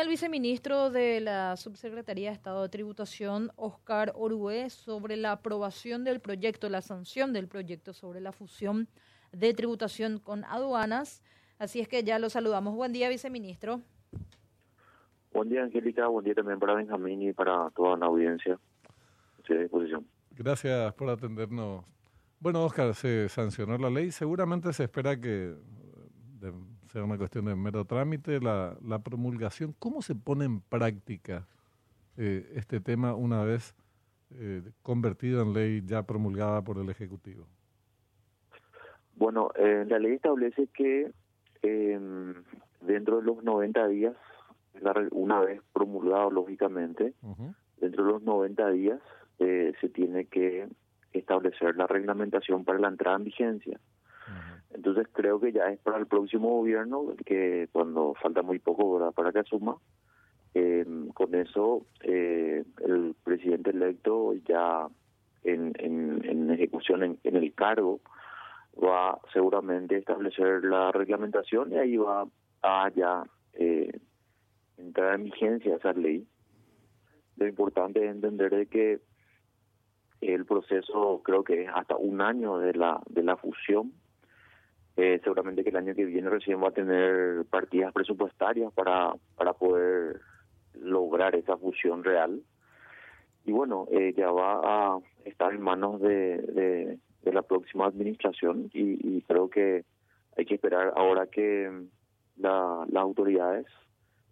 El viceministro de la Subsecretaría de Estado de Tributación, Oscar Orué, sobre la aprobación del proyecto, la sanción del proyecto sobre la fusión de tributación con aduanas. Así es que ya lo saludamos. Buen día, viceministro. Buen día, Angélica. Buen día también para Benjamín y para toda la audiencia. Estoy a disposición. Gracias por atendernos. Bueno, Oscar, se sancionó la ley. Seguramente se espera que sea una cuestión de mero trámite, la, la promulgación. ¿Cómo se pone en práctica eh, este tema una vez eh, convertido en ley ya promulgada por el Ejecutivo? Bueno, eh, la ley establece que em, dentro de los 90 días, una vez promulgado lógicamente, dentro de los 90 días se tiene que establecer la reglamentación para la entrada en vigencia. Entonces creo que ya es para el próximo gobierno, que cuando falta muy poco para que asuma, eh, con eso eh, el presidente electo ya en, en, ejecución en, el cargo va seguramente a establecer la reglamentación y ahí va a ya eh, entrar en vigencia esa ley. Lo importante es entender de que el proceso creo que es hasta un año de la de la fusión eh, seguramente que el año que viene recién va a tener partidas presupuestarias para, para poder lograr esa fusión real. Y bueno, eh, ya va a estar en manos de, de, la próxima administración y, creo que hay que esperar ahora que la, las autoridades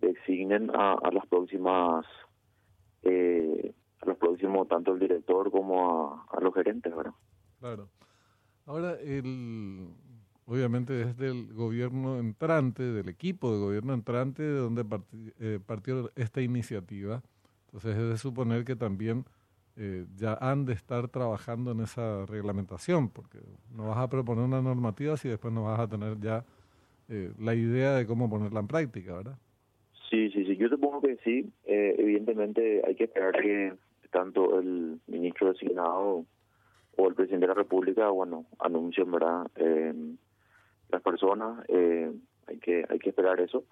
designen a, a las próximas, eh, a los próximos, tanto el director como a, a los gerentes, ¿verdad? Claro. Ahora, el, obviamente desde el gobierno entrante, del equipo de gobierno entrante, de donde eh, partió esta iniciativa. Entonces es de suponer que también eh, ya han de estar trabajando en esa reglamentación, porque no vas a proponer una normativa si después no vas a tener ya eh, la idea de cómo ponerla en práctica, ¿verdad? Sí, sí, sí, yo supongo que sí. evidentemente hay que esperar que tanto el ministro designado o el presidente de la República, bueno, anuncien, ¿verdad? Las personas, eh, hay que hay que esperar eso,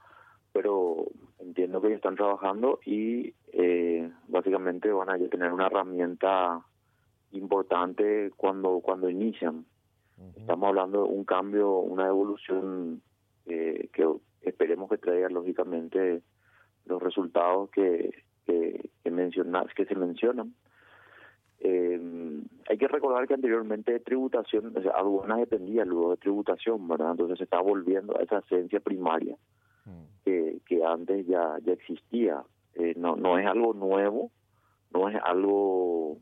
pero entiendo que están trabajando y eh, básicamente van a tener una herramienta importante cuando cuando inician. Estamos hablando de un cambio, una evolución eh, que esperemos que traiga lógicamente los resultados que que, que, que se mencionan eh, hay que recordar que anteriormente tributación, o sea, aduanas dependía luego de tributación, ¿verdad? Entonces se está volviendo a esa esencia primaria mm. que, que antes ya, ya existía. Eh, no, no es algo nuevo, no es algo...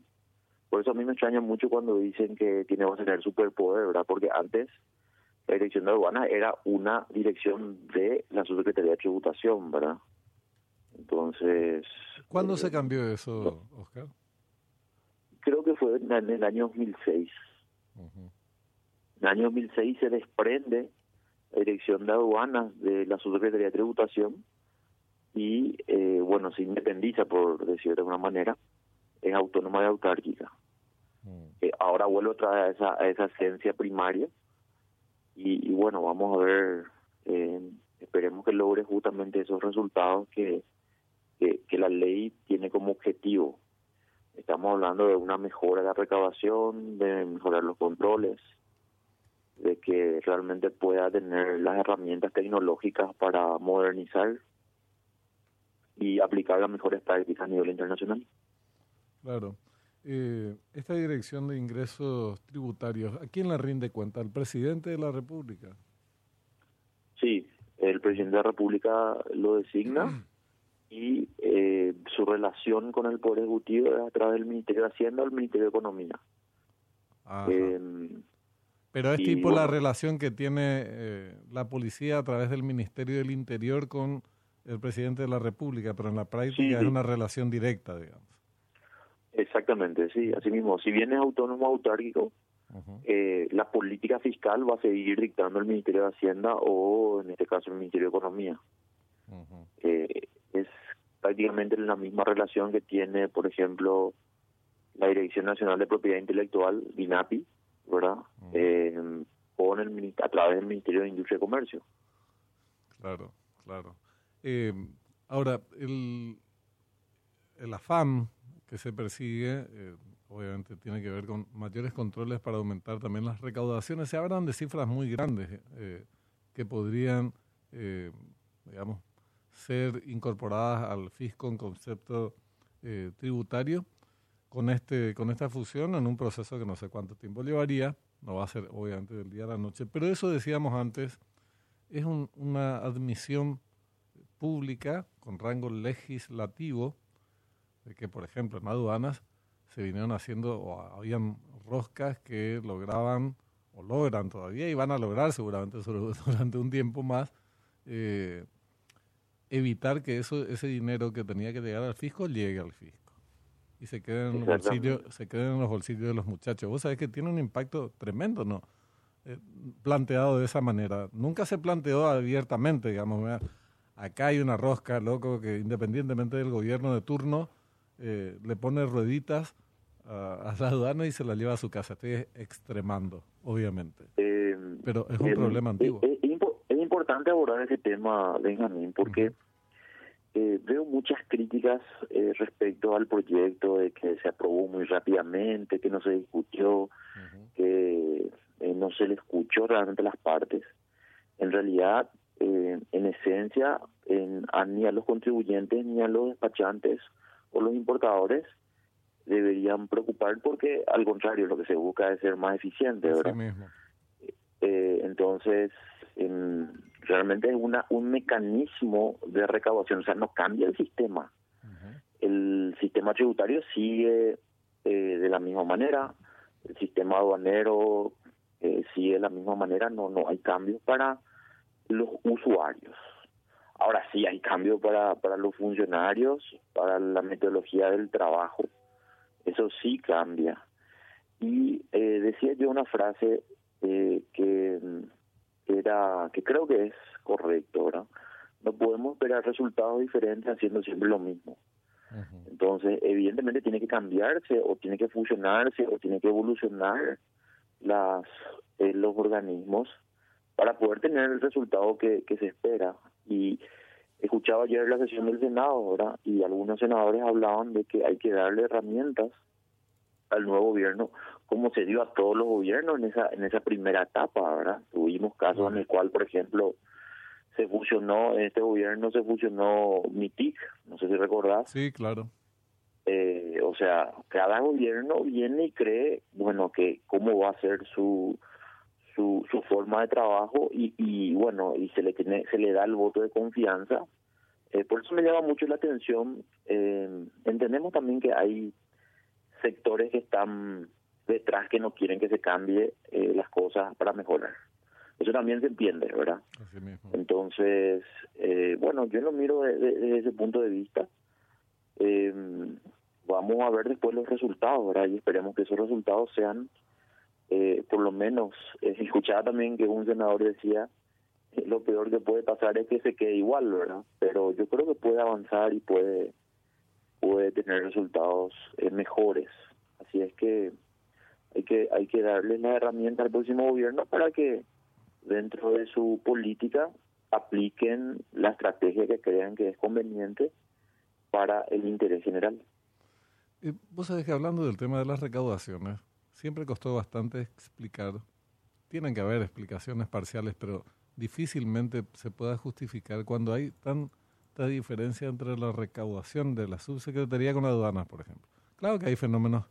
Por eso a mí me extraña mucho cuando dicen que tiene que tener superpoder, ¿verdad? Porque antes la dirección de aduanas era una dirección de la subsecretaría de tributación, ¿verdad? Entonces... ¿Cuándo se eh, cambió eso, Oscar? Creo que fue en el año 2006. En el año 2006 se desprende la dirección de aduanas de la Subsecretaría de Tributación y, eh, bueno, se independiza, por decir de alguna manera, es autónoma y autárquica. Eh, ahora otra vez a esa, a esa esencia primaria y, bueno, vamos a ver, eh, esperemos que logre justamente esos resultados que, que la ley tiene como objetivo Estamos hablando de una mejora de la recabación, de mejorar los controles, de que realmente pueda tener las herramientas tecnológicas para modernizar y aplicar las mejores prácticas a nivel internacional. Claro. Eh, esta dirección de ingresos tributarios, ¿a quién la rinde cuenta? ¿Al presidente de la República? Sí, el presidente de la República lo designa y eh, su relación con el Poder Ejecutivo es a través del Ministerio de Hacienda o el Ministerio de Economía. Em, Pero es tipo la relación que tiene eh, la policía a través del Ministerio del Interior con el presidente de la República, pero en la práctica es una relación directa, digamos. Exactamente, sí, así mismo. Si bien es autónomo autárquico, eh, la política fiscal va a seguir dictando el Ministerio de Hacienda o, en este caso, el Ministerio de Economía. eh, es prácticamente la misma relación que tiene, por ejemplo, la Dirección Nacional de Propiedad Intelectual, DINAPI, ¿verdad? Eh, con el, a través del Ministerio de Industria y Comercio. Claro, claro. Eh, ahora, el, el afán que se persigue, eh, obviamente tiene que ver con mayores controles para aumentar también las recaudaciones. Se hablan de cifras muy grandes eh, que podrían, eh, digamos, ser incorporadas al fisco en concepto tributario con, este, con esta fusión en un proceso que no sé cuánto tiempo llevaría, no va a ser obviamente del día a la noche, pero eso decíamos antes, es una admisión pública con rango legislativo de que, por ejemplo, en aduanas se vinieron haciendo o habían roscas que lograban o logran todavía y van a lograr seguramente durante un tiempo más eh, evitar que eso ese dinero que tenía que llegar al fisco llegue al fisco y se quede en los bolsillos se queden en los bolsillos de los muchachos vos sabés que tiene un impacto tremendo no eh, planteado de esa manera nunca se planteó abiertamente digamos acá hay una rosca loco que independientemente del gobierno de turno eh, le pone rueditas a, la aduana y se la lleva a su casa. Estoy extremando, obviamente. Eh, Pero es un problema antiguo. Importante abordar ese tema, Benjamín, porque veo muchas críticas respecto al proyecto de que se aprobó muy rápidamente, que no se discutió, que no se le escuchó realmente las partes. En realidad, en esencia, ni a los contribuyentes ni a los despachantes los importadores deberían preocupar porque al contrario lo que se busca es ser más eficiente, ¿verdad? Eh, entonces, realmente es una un mecanismo de recaudación, o sea, no cambia el sistema. El sistema tributario sigue eh, de la misma manera, el sistema aduanero eh, sigue de la misma manera, no no hay cambios para los usuarios. Ahora sí hay cambio para, para los funcionarios, para la metodología del trabajo. Eso sí cambia. Y eh, decía yo una frase eh, que, era que creo que es correcto, ¿verdad? No podemos esperar resultados diferentes haciendo siempre lo mismo. Entonces, evidentemente tiene que cambiarse o tiene que fusionarse o tiene que evolucionar las eh, los organismos para poder tener el resultado que, que se espera. Y escuchaba ayer la sesión del Senado, ¿verdad? Y algunos senadores hablaban de que hay que darle herramientas al nuevo gobierno, como se dio a todos los gobiernos en esa en esa primera etapa, ¿verdad? Tuvimos casos en el cual, por ejemplo, se fusionó, en este gobierno se fusionó MITIC, no sé si recordás. Sí, claro. Eh, o sea, cada gobierno viene y cree, bueno, que cómo va a ser su su, su forma de trabajo y, y bueno y se le tiene se le da el voto de confianza eh, por eso me llama mucho la atención eh, entendemos también que hay sectores que están detrás que no quieren que se cambie eh, las cosas para mejorar. Eso también se entiende verdad entonces bueno yo lo miro desde, ese punto de vista. Vamos a ver después los resultados verdad y esperemos que esos resultados sean eh, por lo menos eh, escuchaba también que un senador decía eh, lo peor que puede pasar es que se quede igual, ¿verdad? Pero yo creo que puede avanzar y puede puede tener resultados eh, mejores. Así es que hay que hay que darle la herramienta al próximo gobierno para que dentro de su política apliquen la estrategia que crean que es conveniente para el interés general. vos sabés que hablando del tema de las recaudaciones, siempre costó bastante explicar. Tienen que haber explicaciones parciales, pero difícilmente se pueda justificar cuando hay tanta diferencia entre la recaudación de la subsecretaría con la aduana, por ejemplo. Claro que hay fenómenos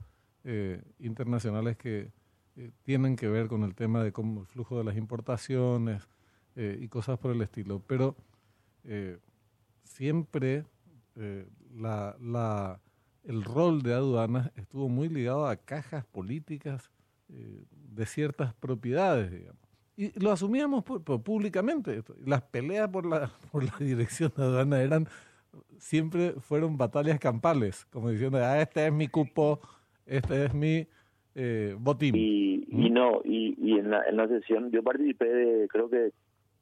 eh, internacionales que eh, tienen que ver con el tema de cómo el flujo de las importaciones eh, y cosas por el estilo, pero siempre la, el rol de aduanas estuvo muy ligado a cajas políticas eh, de ciertas propiedades, digamos. Y lo asumíamos públicamente. Las peleas por la, por la dirección de aduanas eran, siempre fueron batallas campales, como diciendo, ah, este es mi cupo, este es mi eh, botín. Y, y ¿Mm? no, y, y en, la, en la sesión yo participé de creo que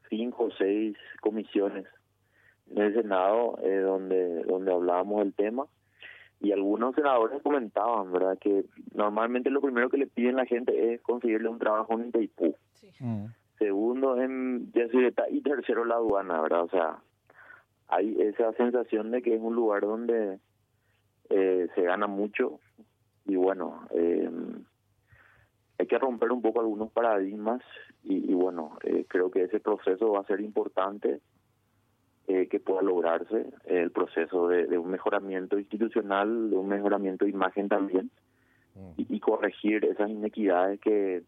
cinco o seis comisiones en el Senado eh, donde, donde hablábamos del tema y algunos senadores comentaban, ¿verdad?, que normalmente lo primero que le piden a la gente es conseguirle un trabajo en Itaipú. Mm. Segundo en Yacyretá y tercero la aduana, ¿verdad? O sea, hay esa sensación de que es un lugar donde eh, se gana mucho y bueno, eh, hay que romper un poco algunos paradigmas y, bueno, eh, creo que ese proceso va a ser importante eh, que pueda lograrse, el proceso de, un mejoramiento institucional, de un mejoramiento de imagen también mm. y, corregir esas inequidades que,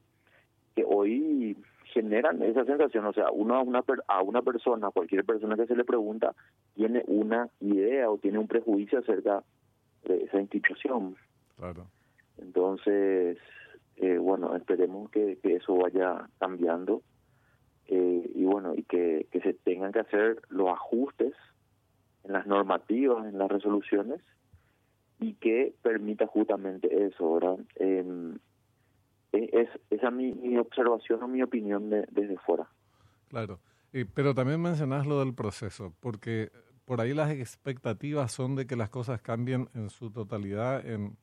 que hoy generan esa sensación, o sea, uno a una, a una persona, cualquier persona que se le pregunta, tiene una idea o tiene un prejuicio acerca de esa institución. Claro. Entonces, eh, bueno, esperemos que, eso vaya cambiando eh, y bueno, y que, que se tengan que hacer los ajustes en las normativas, en las resoluciones y que permita justamente eso, ¿verdad? Eh, es esa mi, mi observación o mi opinión desde fuera. Claro, pero también mencionas lo del proceso, porque por ahí las expectativas son de que las cosas cambien en su totalidad en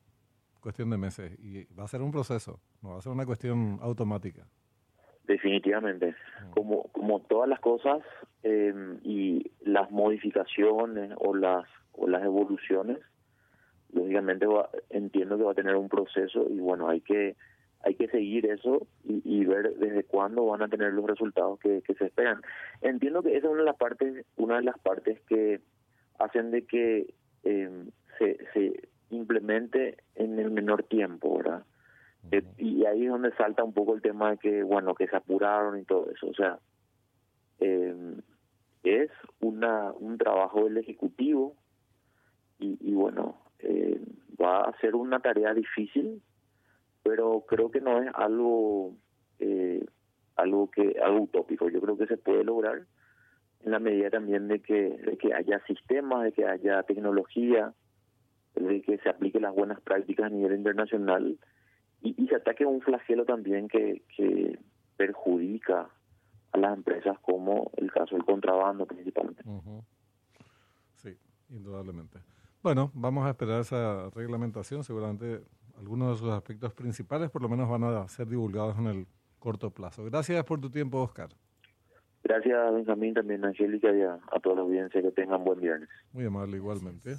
cuestión de meses y va a ser un proceso, no va a ser una cuestión automática. Definitivamente, mm. como como todas las cosas em, y las modificaciones o las o las evoluciones, lógicamente entiendo que va a tener un proceso y bueno hay que hay que seguir eso y, ver desde cuándo van a tener los resultados que, se esperan. Entiendo que esa es una de las partes, una de las partes que hacen de que se, se implemente en el menor tiempo, ¿verdad? Eh, y ahí es donde salta un poco el tema de que, bueno, que se apuraron y todo eso. O sea, em, es una un trabajo del Ejecutivo y, y bueno, eh, va a ser una tarea difícil, pero creo que no es algo eh, algo que algo utópico. Yo creo que se puede lograr en la medida también de que, de que haya sistemas, de que haya tecnología, de que se aplique las buenas prácticas a nivel internacional y, se ataque un flagelo también que, que perjudica a las empresas como el caso del contrabando principalmente. Sí, indudablemente. Bueno, vamos a esperar esa reglamentación. Seguramente algunos de sus aspectos principales por lo menos van a ser divulgados en el corto plazo. Gracias por tu tiempo, Oscar. Gracias, Benjamín, también a Angélica y a, a toda la audiencia. Que tengan buen viernes. Muy amable, igualmente.